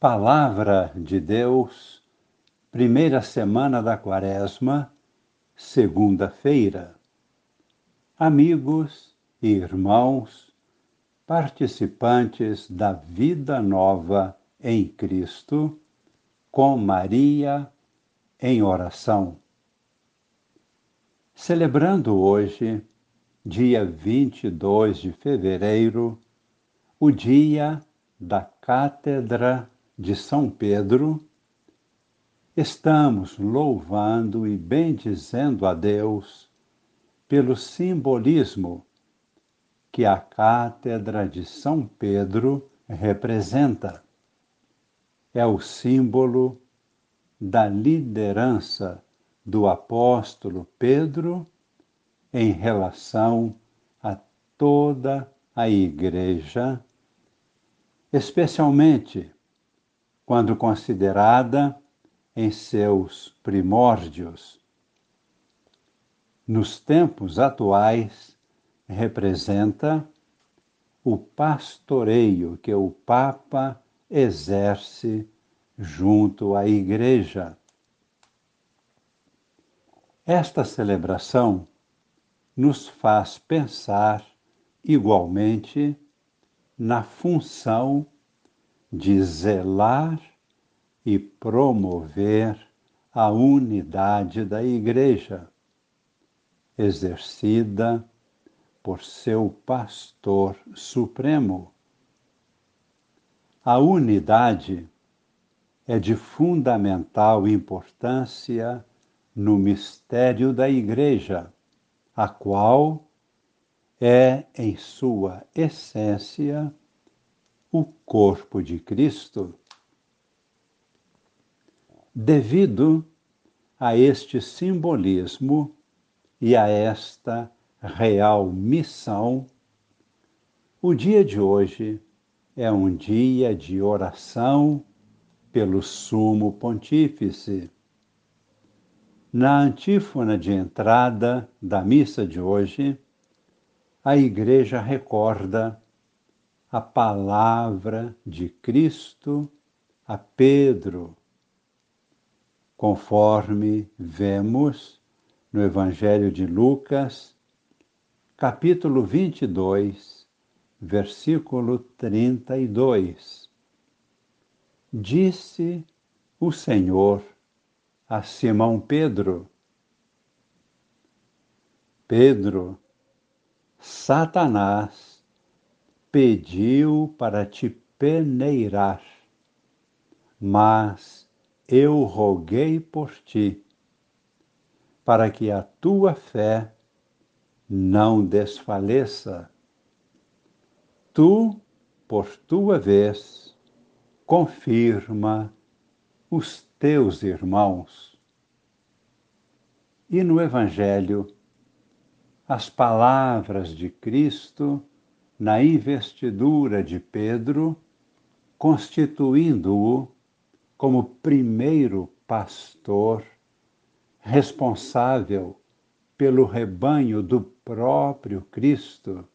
Palavra de Deus, primeira semana da Quaresma, segunda-feira. Amigos e irmãos, participantes da vida nova em Cristo, com Maria em oração. Celebrando hoje, dia 22 de fevereiro, o dia da Cátedra de São Pedro, estamos louvando e bendizendo a Deus pelo simbolismo que a Cátedra de São Pedro representa. É o símbolo da liderança do apóstolo Pedro em relação a toda a Igreja, especialmente quando considerada em seus primórdios. Nos tempos atuais, representa o pastoreio que o Papa exerce junto à Igreja. Esta celebração nos faz pensar igualmente na função de zelar e promover a unidade da Igreja, exercida por seu pastor supremo. A unidade é de fundamental importância no mistério da Igreja, a qual é, em sua essência, o corpo de Cristo. Devido a este simbolismo e a esta real missão, o dia de hoje é um dia de oração pelo Sumo Pontífice. Na antífona de entrada da missa de hoje, a Igreja recorda a palavra de Cristo a Pedro, conforme vemos no Evangelho de Lucas, capítulo 22, versículo 32. Disse o Senhor a Simão Pedro: Pedro, Satanás pediu para te peneirar, mas eu roguei por ti, para que a tua fé não desfaleça. Tu, por tua vez, confirma os teus irmãos. E no Evangelho, as palavras de Cristo na investidura de Pedro, constituindo-o como primeiro pastor responsável pelo rebanho do próprio Cristo.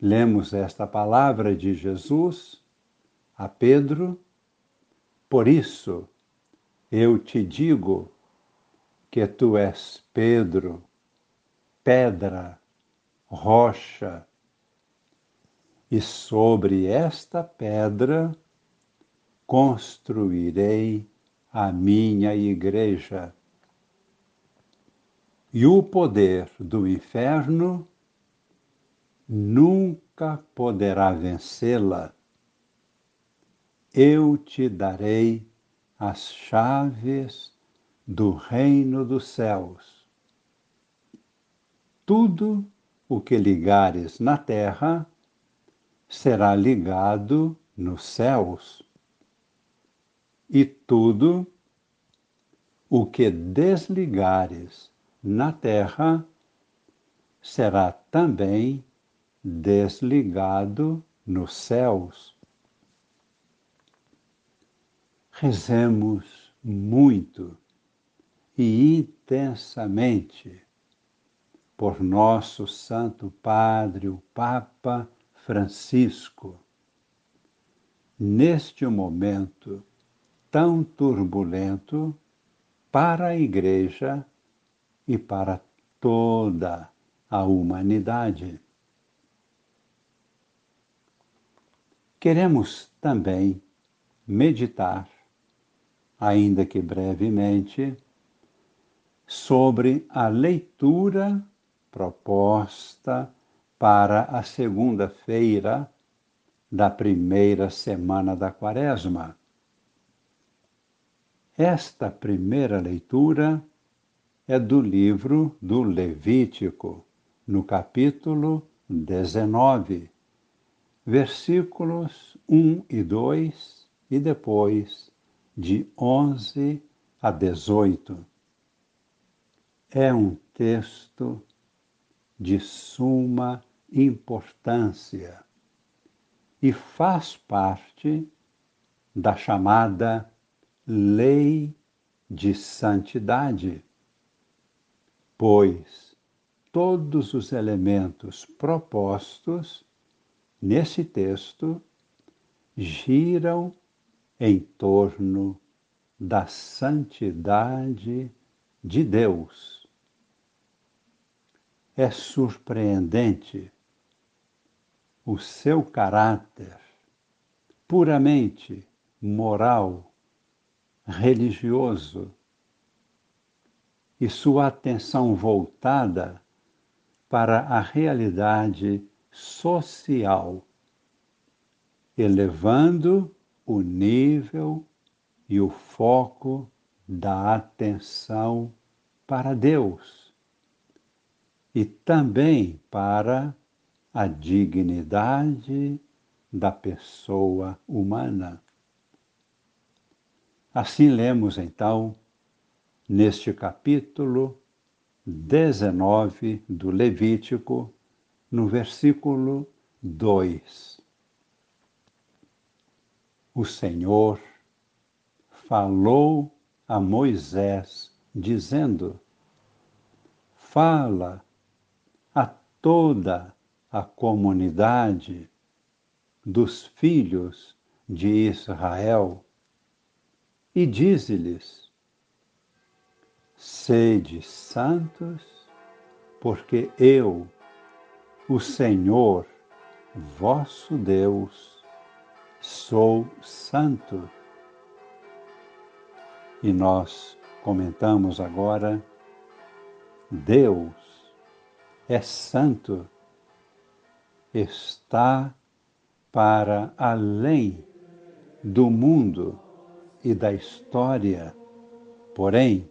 Lemos esta palavra de Jesus a Pedro. Por isso, eu te digo que tu és Pedro, pedra rocha, e sobre esta pedra construirei a minha igreja. E o poder do inferno nunca poderá vencê-la. Eu te darei as chaves do reino dos céus. Tudo o que ligares na terra será ligado nos céus, e tudo o que desligares na terra será também desligado nos céus. Rezemos muito e intensamente por nosso Santo Padre, o Papa Francisco, neste momento tão turbulento para a Igreja e para toda a humanidade. Queremos também meditar, ainda que brevemente, sobre a leitura proposta para a segunda-feira da primeira semana da Quaresma. Esta primeira leitura é do livro do Levítico, no capítulo 19, versículos 1 e 2 e depois de 11 a 18. É um texto de suma importância e faz parte da chamada lei de santidade, pois todos os elementos propostos nesse texto giram em torno da santidade de Deus. É surpreendente o seu caráter puramente moral, religioso e sua atenção voltada para a realidade social, elevando o nível e o foco da atenção para Deus e também para a dignidade da pessoa humana. Assim lemos então neste capítulo 19 do Levítico, no versículo 2. O Senhor falou a Moisés, dizendo: Fala toda a comunidade dos filhos de Israel e dize-lhes: Sede santos, porque eu, o Senhor, vosso Deus, sou santo. E nós comentamos agora: Deus é santo, está para além do mundo e da história, porém,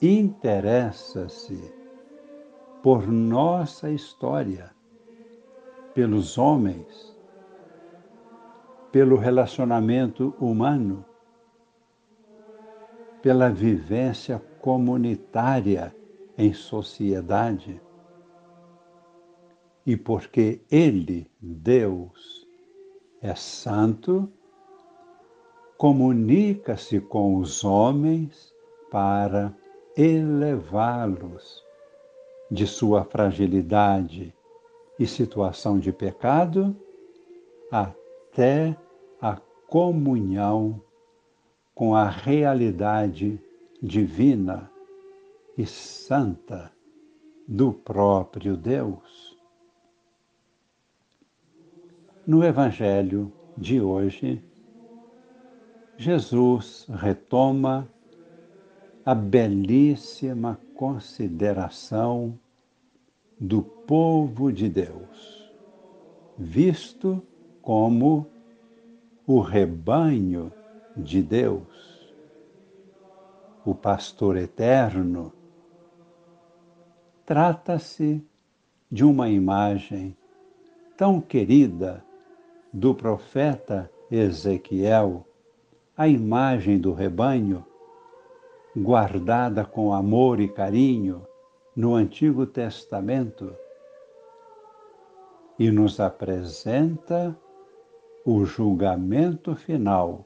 interessa-se por nossa história, pelos homens, pelo relacionamento humano, pela vivência comunitária em sociedade. E porque Ele, Deus, é santo, comunica-se com os homens para elevá-los de sua fragilidade e situação de pecado até a comunhão com a realidade divina e santa do próprio Deus. No Evangelho de hoje, Jesus retoma a belíssima consideração do povo de Deus, visto como o rebanho de Deus, o pastor eterno, trata-se de uma imagem tão querida do profeta Ezequiel, a imagem do rebanho, guardada com amor e carinho no Antigo Testamento, e nos apresenta o julgamento final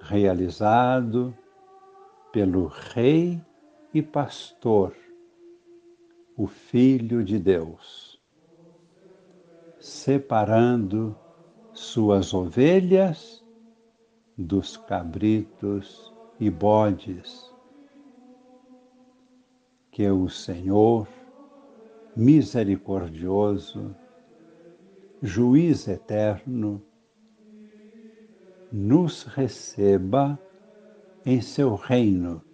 realizado pelo Rei e Pastor, o Filho de Deus, separando suas ovelhas dos cabritos e bodes. Que o Senhor, misericordioso, juiz eterno, nos receba em seu reino.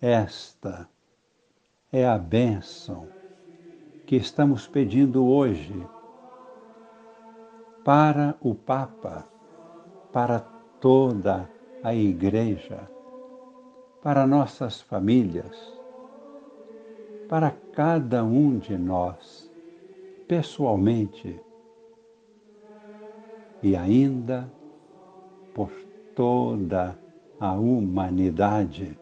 Esta é a bênção que estamos pedindo hoje para o Papa, para toda a Igreja, para nossas famílias, para cada um de nós, pessoalmente, e ainda por toda a humanidade.